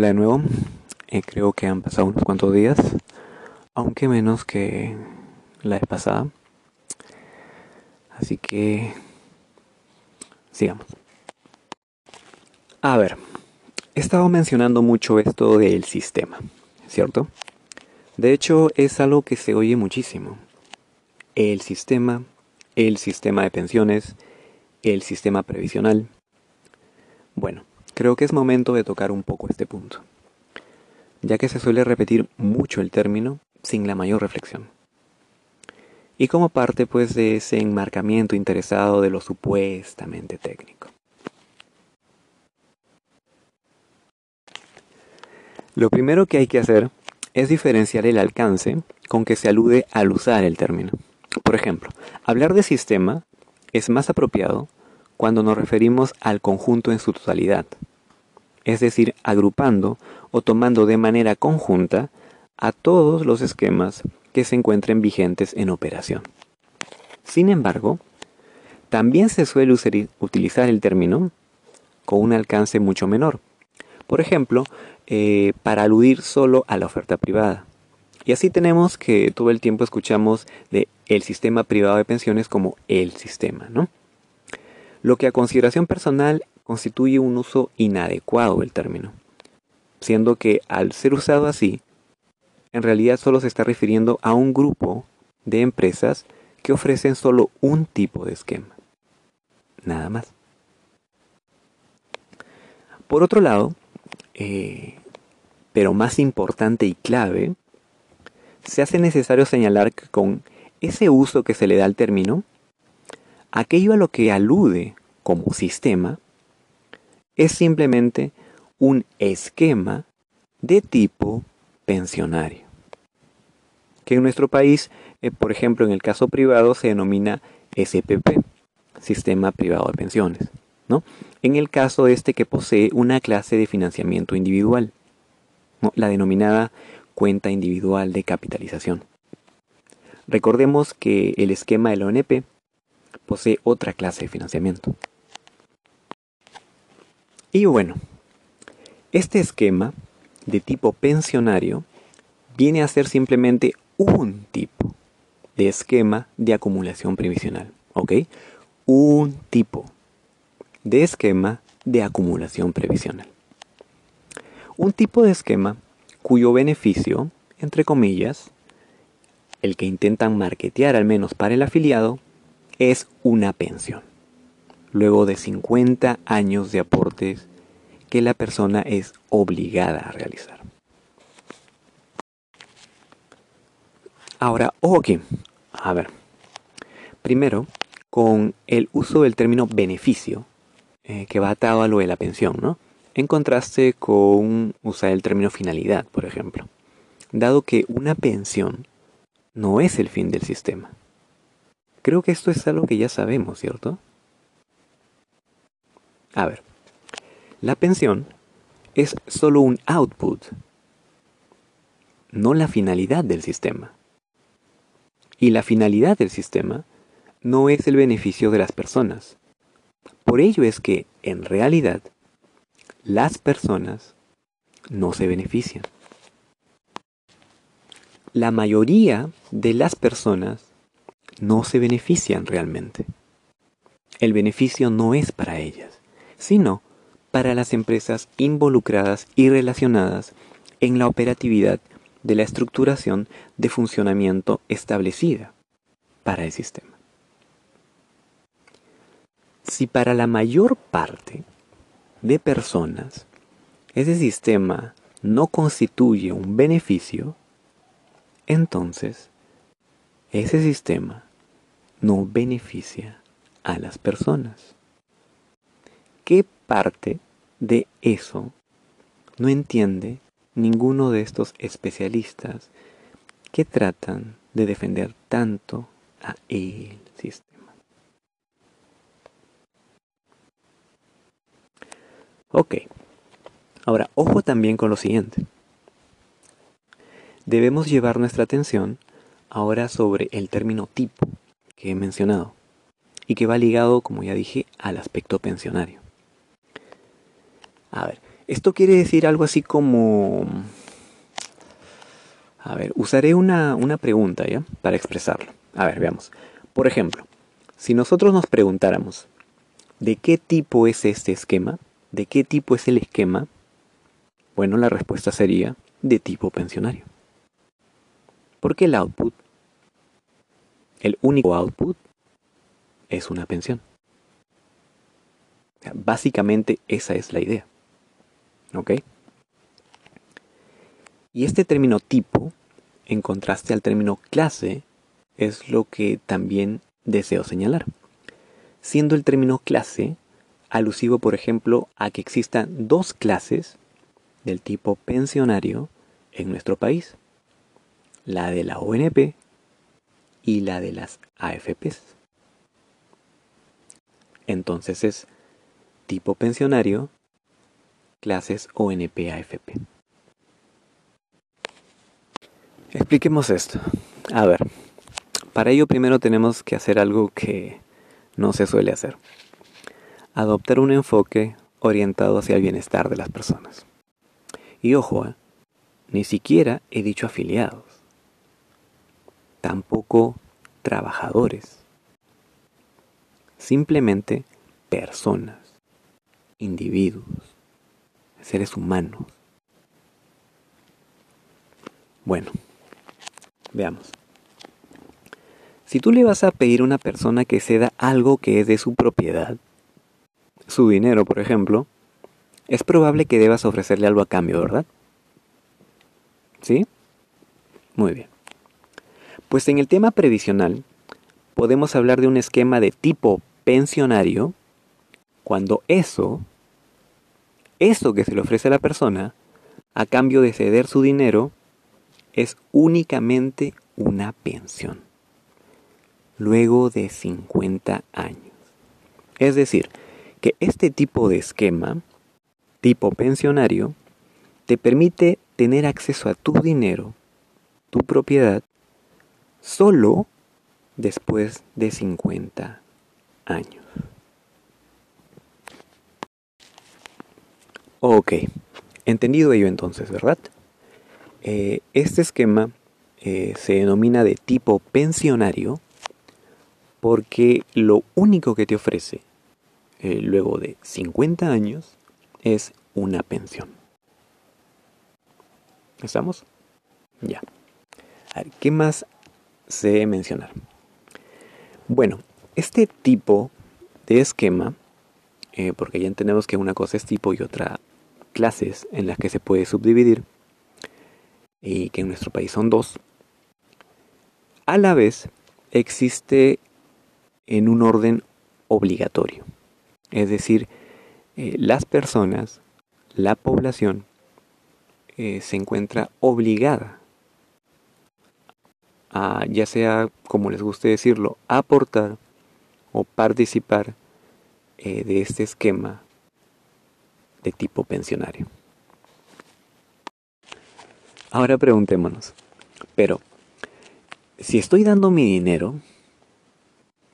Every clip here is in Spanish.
Hola de nuevo. Eh, creo que han pasado unos cuantos días, aunque menos que la vez pasada. Así que sigamos. A ver, he estado mencionando mucho esto del sistema, ¿cierto? De hecho, es algo que se oye muchísimo. El sistema, el sistema de pensiones, el sistema previsional. Bueno, creo que es momento de tocar un poco este punto, ya que se suele repetir mucho el término sin la mayor reflexión. Y como parte pues de ese enmarcamiento interesado de lo supuestamente técnico. Lo primero que hay que hacer es diferenciar el alcance con que se alude al usar el término. Por ejemplo, hablar de sistema es más apropiado cuando nos referimos al conjunto en su totalidad, es decir, agrupando o tomando de manera conjunta a todos los esquemas que se encuentren vigentes en operación. Sin embargo, también se suele utilizar el término con un alcance mucho menor. Por ejemplo, eh, para aludir solo a la oferta privada. Y así tenemos que todo el tiempo escuchamos de el sistema privado de pensiones como el sistema, ¿no? lo que a consideración personal constituye un uso inadecuado del término, siendo que al ser usado así, en realidad solo se está refiriendo a un grupo de empresas que ofrecen solo un tipo de esquema. Nada más. Por otro lado, eh, pero más importante y clave, se hace necesario señalar que con ese uso que se le da al término, aquello a lo que alude como sistema es simplemente un esquema de tipo pensionario. Que en nuestro país, eh, por ejemplo, en el caso privado se denomina SPP, Sistema Privado de Pensiones. ¿no? En el caso este que posee una clase de financiamiento individual, la denominada cuenta individual de capitalización. Recordemos que el esquema de la ONP posee otra clase de financiamiento. Y bueno, este esquema de tipo pensionario viene a ser simplemente un tipo de esquema de acumulación previsional. ¿Ok? Un tipo de esquema de acumulación previsional. Un tipo de esquema cuyo beneficio, entre comillas, el que intentan marketear al menos para el afiliado, es una pensión. Luego de 50 años de aportes que la persona es obligada a realizar. Ahora, ojo aquí. A ver. Primero, con el uso del término beneficio, eh, que va atado a lo de la pensión, ¿no? En contraste con usar el término finalidad, por ejemplo. Dado que una pensión no es el fin del sistema. Creo que esto es algo que ya sabemos, ¿cierto? A ver, la pensión es solo un output, no la finalidad del sistema. Y la finalidad del sistema no es el beneficio de las personas. Por ello es que, en realidad, las personas no se benefician. La mayoría de las personas no se benefician realmente. El beneficio no es para ellas, sino para las empresas involucradas y relacionadas en la operatividad de la estructuración de funcionamiento establecida para el sistema. Si para la mayor parte de personas ese sistema no constituye un beneficio, entonces ese sistema no beneficia a las personas. ¿Qué parte de eso no entiende ninguno de estos especialistas que tratan de defender tanto a el sistema. Ok, ahora ojo también con lo siguiente. Debemos llevar nuestra atención ahora sobre el término tipo que he mencionado y que va ligado, como ya dije, al aspecto pensionario. A ver, Esto quiere decir algo así como... A ver, usaré una, una pregunta, ¿ya? Para expresarlo. A ver, veamos. Por ejemplo, si nosotros nos preguntáramos, ¿de qué tipo es este esquema? ¿De qué tipo es el esquema? Bueno, la respuesta sería de tipo pensionario. Porque el output, el único output, es una pensión. Básicamente esa es la idea. ¿Ok? Y este término tipo, en contraste al término clase, es lo que también deseo señalar. Siendo el término clase alusivo, por ejemplo, a que existan dos clases del tipo pensionario en nuestro país. La de la ONP y la de las AFPs. Entonces es tipo pensionario, clases ONP-AFP. Expliquemos esto. A ver, para ello primero tenemos que hacer algo que no se suele hacer. Adoptar un enfoque orientado hacia el bienestar de las personas. Y ojo, ¿eh? ni siquiera he dicho afiliados. Tampoco trabajadores. Simplemente personas, individuos, seres humanos. Bueno, veamos. Si tú le vas a pedir a una persona que ceda algo que es de su propiedad, su dinero, por ejemplo, es probable que debas ofrecerle algo a cambio, ¿verdad? ¿Sí? Muy bien. Pues en el tema previsional, podemos hablar de un esquema de tipo pensionario cuando eso, eso que se le ofrece a la persona, a cambio de ceder su dinero, es únicamente una pensión. Luego de 50 años. Es decir, que este tipo de esquema tipo pensionario te permite tener acceso a tu dinero, tu propiedad, solo después de 50 años. Ok, entendido ello entonces, ¿verdad? Eh, este esquema eh, se denomina de tipo pensionario porque lo único que te ofrece eh, luego de 50 años es una pensión. ¿Estamos? Ya. ¿qué más se debe mencionar? Bueno, este tipo de esquema, eh, porque ya entendemos que una cosa es tipo y otra clases en las que se puede subdividir, y que en nuestro país son dos, a la vez existe en un orden obligatorio. Es decir, eh, las personas, la población, eh, se encuentra obligada a, ya sea como les guste decirlo, aportar o participar eh, de este esquema de tipo pensionario. Ahora preguntémonos, pero si estoy dando mi dinero,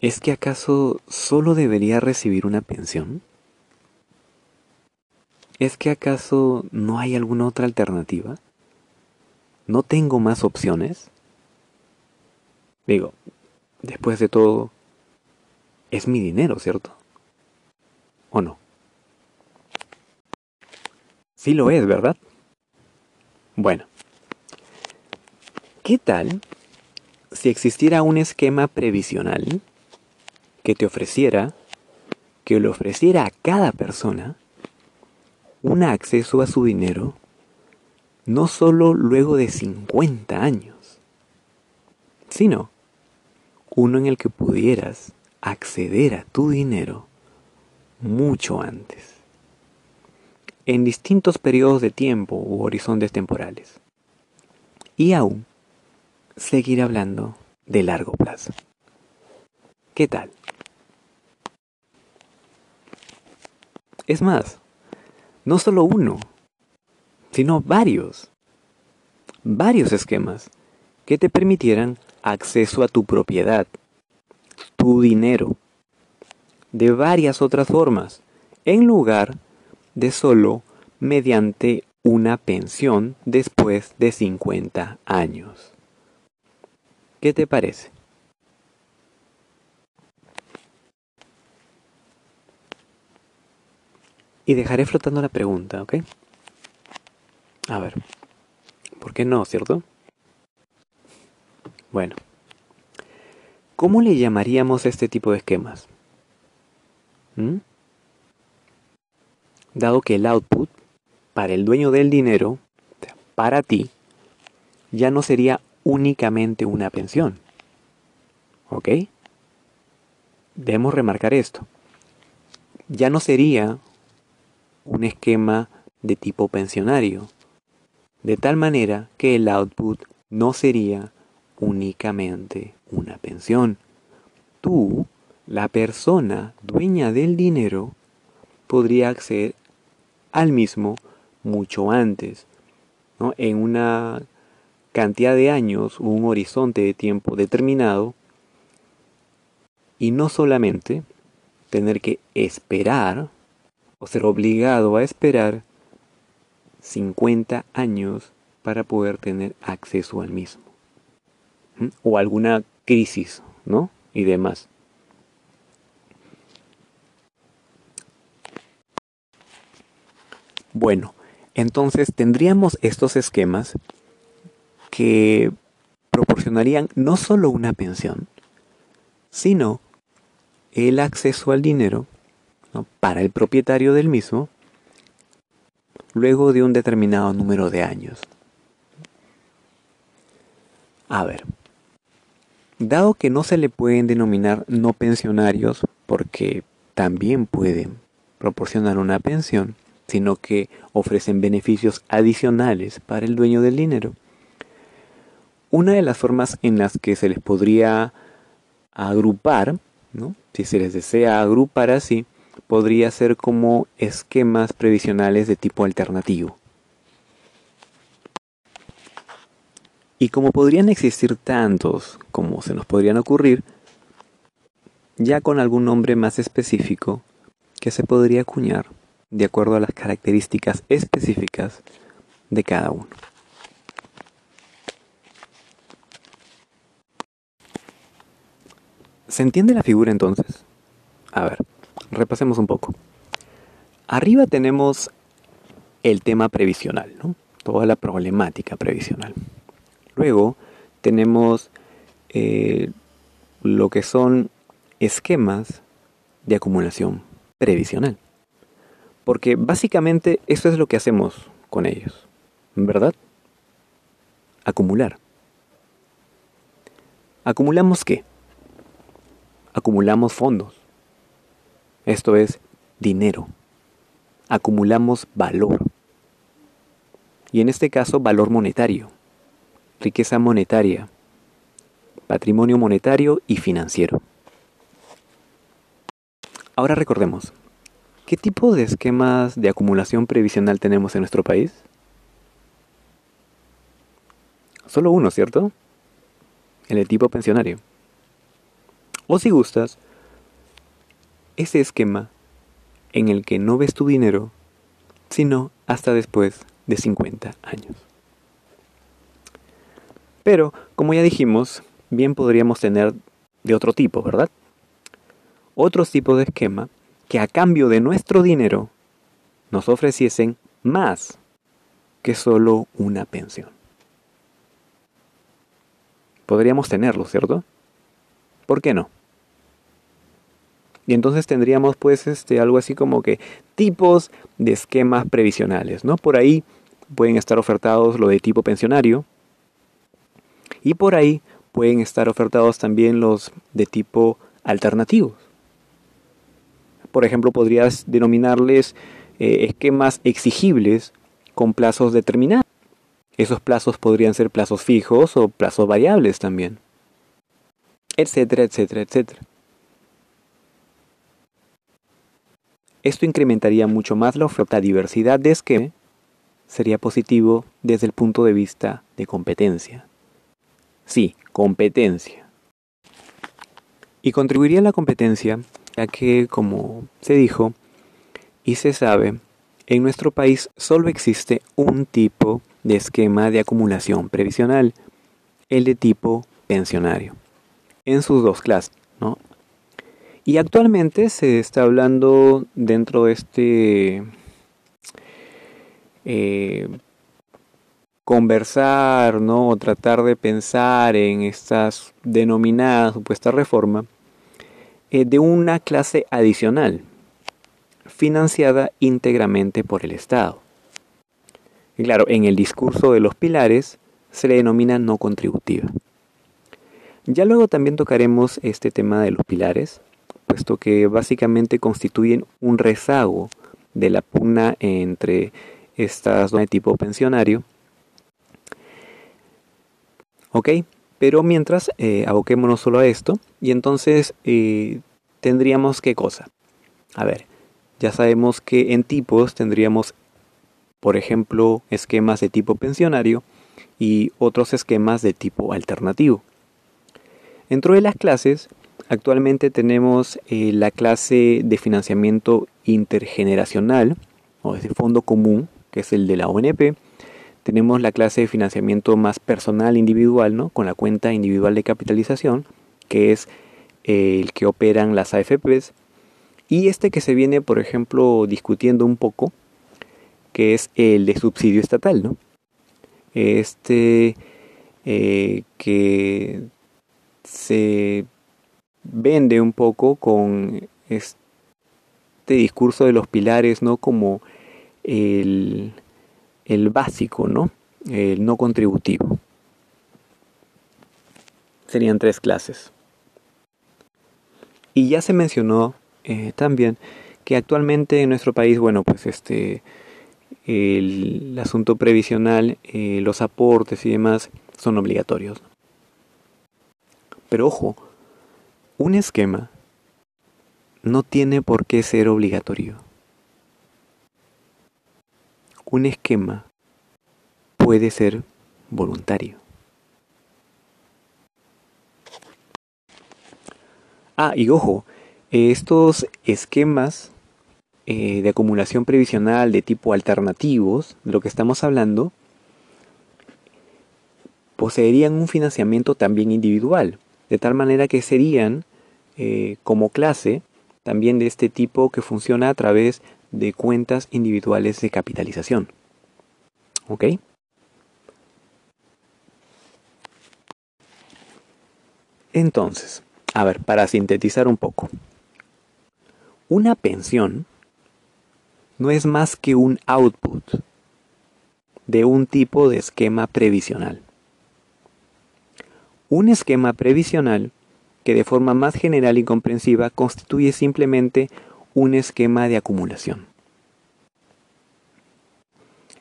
¿es que acaso solo debería recibir una pensión? ¿Es que acaso no hay alguna otra alternativa? ¿No tengo más opciones? Digo, después de todo, es mi dinero, ¿cierto? ¿O no? Sí lo es, ¿verdad? Bueno, ¿qué tal si existiera un esquema previsional que te ofreciera, que le ofreciera a cada persona, un acceso a su dinero no solo luego de 50 años, sino uno en el que pudieras acceder a tu dinero mucho antes, en distintos periodos de tiempo u horizontes temporales, y aún seguir hablando de largo plazo. ¿Qué tal? Es más, no solo uno, sino varios. Varios esquemas que te permitieran acceso a tu propiedad, tu dinero, de varias otras formas, en lugar de solo mediante una pensión después de 50 años. ¿Qué te parece? Y dejaré flotando la pregunta, ¿ok? A ver, ¿por qué no, cierto? Bueno, ¿cómo le llamaríamos a este tipo de esquemas? ¿Mm? Dado que el output para el dueño del dinero, para ti, ya no sería únicamente una pensión. ¿Ok? Debemos remarcar esto. Ya no sería un esquema de tipo pensionario, de tal manera que el output no sería únicamente una pensión. Tú, la persona dueña del dinero, podría acceder al mismo mucho antes, ¿no? en una cantidad de años un horizonte de tiempo determinado y no solamente tener que esperar o ser obligado a esperar 50 años para poder tener acceso al mismo. O alguna crisis, ¿no? Y demás. Bueno, entonces tendríamos estos esquemas que proporcionarían no solo una pensión, sino el acceso al dinero para el propietario del mismo luego de un determinado número de años. A ver, dado que no se le pueden denominar no pensionarios porque también pueden proporcionar una pensión, sino que ofrecen beneficios adicionales para el dueño del dinero, una de las formas en las que se les podría agrupar, si se les desea agrupar así, podría ser como esquemas previsionales de tipo alternativo. Y como podrían existir tantos como se nos podrían ocurrir, ya con algún nombre más específico que se podría acuñar de acuerdo a las características específicas de cada uno. ¿Se entiende la figura entonces? A ver, repasemos un poco. Arriba tenemos el tema previsional, ¿no? toda la problemática previsional. Luego tenemos eh, lo que son esquemas de acumulación previsional. Porque básicamente eso es lo que hacemos con ellos, ¿verdad? Acumular. ¿Acumulamos qué? Acumulamos fondos. Esto es dinero. Acumulamos valor. Y en este caso valor monetario, riqueza monetaria, patrimonio monetario y financiero. Ahora recordemos, ¿Qué tipo de esquemas de acumulación previsional tenemos en nuestro país? Solo uno, ¿cierto? El de tipo pensionario. O si gustas, ese esquema en el que no ves tu dinero, sino hasta después de 50 años. Pero, como ya dijimos, bien podríamos tener de otro tipo, ¿verdad? Otro tipo de esquema que a cambio de nuestro dinero nos ofreciesen más que solo una pensión. Podríamos tenerlo, ¿cierto? ¿Por qué no? Y entonces tendríamos pues este algo así como que tipos de esquemas previsionales, ¿no? Por ahí pueden estar ofertados lo de tipo pensionario y por ahí pueden estar ofertados también los de tipo alternativos. Por ejemplo, podrías denominarles eh, esquemas exigibles con plazos determinados. Esos plazos podrían ser plazos fijos o plazos variables también. Etcétera, etcétera, etcétera. Esto incrementaría mucho más la oferta diversidad de esquema. Sería positivo desde el punto de vista de competencia. Sí, competencia. Y contribuiría a la competencia ya que, como se dijo y se sabe, en nuestro país solo existe un tipo de esquema de acumulación previsional, el de tipo pensionario, en sus dos clases, ¿no? Y actualmente se está hablando dentro de este eh, conversar, ¿no? O tratar de pensar en estas denominadas supuesta reforma de una clase adicional, financiada íntegramente por el Estado. Y claro, en el discurso de los pilares se le denomina no contributiva. Ya luego también tocaremos este tema de los pilares, puesto que básicamente constituyen un rezago de la pugna entre estas dos de tipo pensionario. Ok, pero mientras eh, aboquémonos solo a esto y entonces eh, tendríamos qué cosa. A ver, ya sabemos que en tipos tendríamos, por ejemplo, esquemas de tipo pensionario y otros esquemas de tipo alternativo. Dentro de las clases, actualmente tenemos eh, la clase de financiamiento intergeneracional, o ese fondo común, que es el de la ONP. Tenemos la clase de financiamiento más personal individual, ¿no? con la cuenta individual de capitalización, que es eh, el que operan las AFPs. Y este que se viene, por ejemplo, discutiendo un poco, que es el de subsidio estatal, ¿no? Este eh, que se vende un poco con este discurso de los pilares, ¿no? Como el, el básico, ¿no? El no contributivo. Serían tres clases. Y ya se mencionó eh, también que actualmente en nuestro país, bueno, pues este, el, asunto previsional, eh, los aportes y demás son obligatorios. Pero ojo, un esquema no tiene por qué ser obligatorio. Un esquema puede ser voluntario. Ah, y ojo, estos esquemas eh, de acumulación previsional de tipo alternativos, de lo que estamos hablando, poseerían un financiamiento también individual, de tal manera que serían eh, como clase también de este tipo que funciona a través de cuentas individuales de capitalización. ¿Ok? Entonces, a ver, para sintetizar un poco. Una pensión no es más que un output de un tipo de esquema previsional. Un esquema previsional que de forma más general y comprensiva constituye simplemente un esquema de acumulación.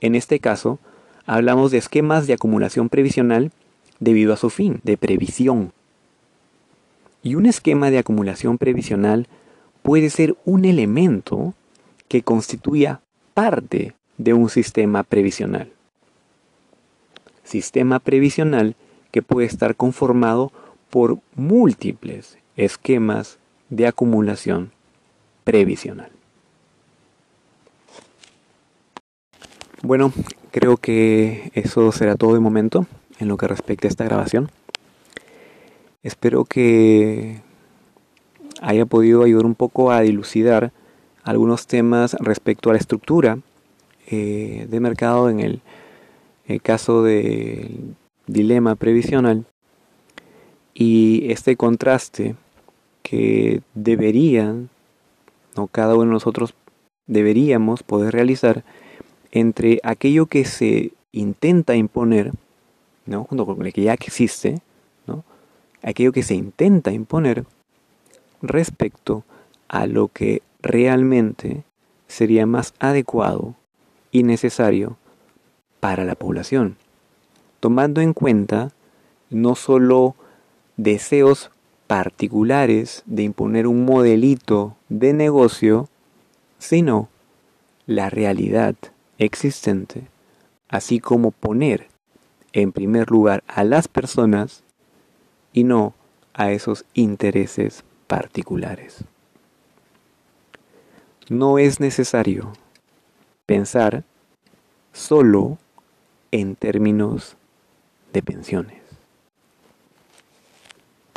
En este caso, hablamos de esquemas de acumulación previsional debido a su fin, de previsión. Y un esquema de acumulación previsional puede ser un elemento que constituya parte de un sistema previsional. Sistema previsional que puede estar conformado por múltiples esquemas de acumulación previsional. Bueno, creo que eso será todo de momento en lo que respecta a esta grabación. Espero que haya podido ayudar un poco a dilucidar algunos temas respecto a la estructura eh, de mercado en el, el caso del dilema previsional y este contraste que deberían, no cada uno de nosotros deberíamos poder realizar entre aquello que se intenta imponer, ¿no? junto con el que ya existe, aquello que se intenta imponer respecto a lo que realmente sería más adecuado y necesario para la población, tomando en cuenta no solo deseos particulares de imponer un modelito de negocio, sino la realidad existente, así como poner en primer lugar a las personas y no a esos intereses particulares. No es necesario pensar solo en términos de pensiones.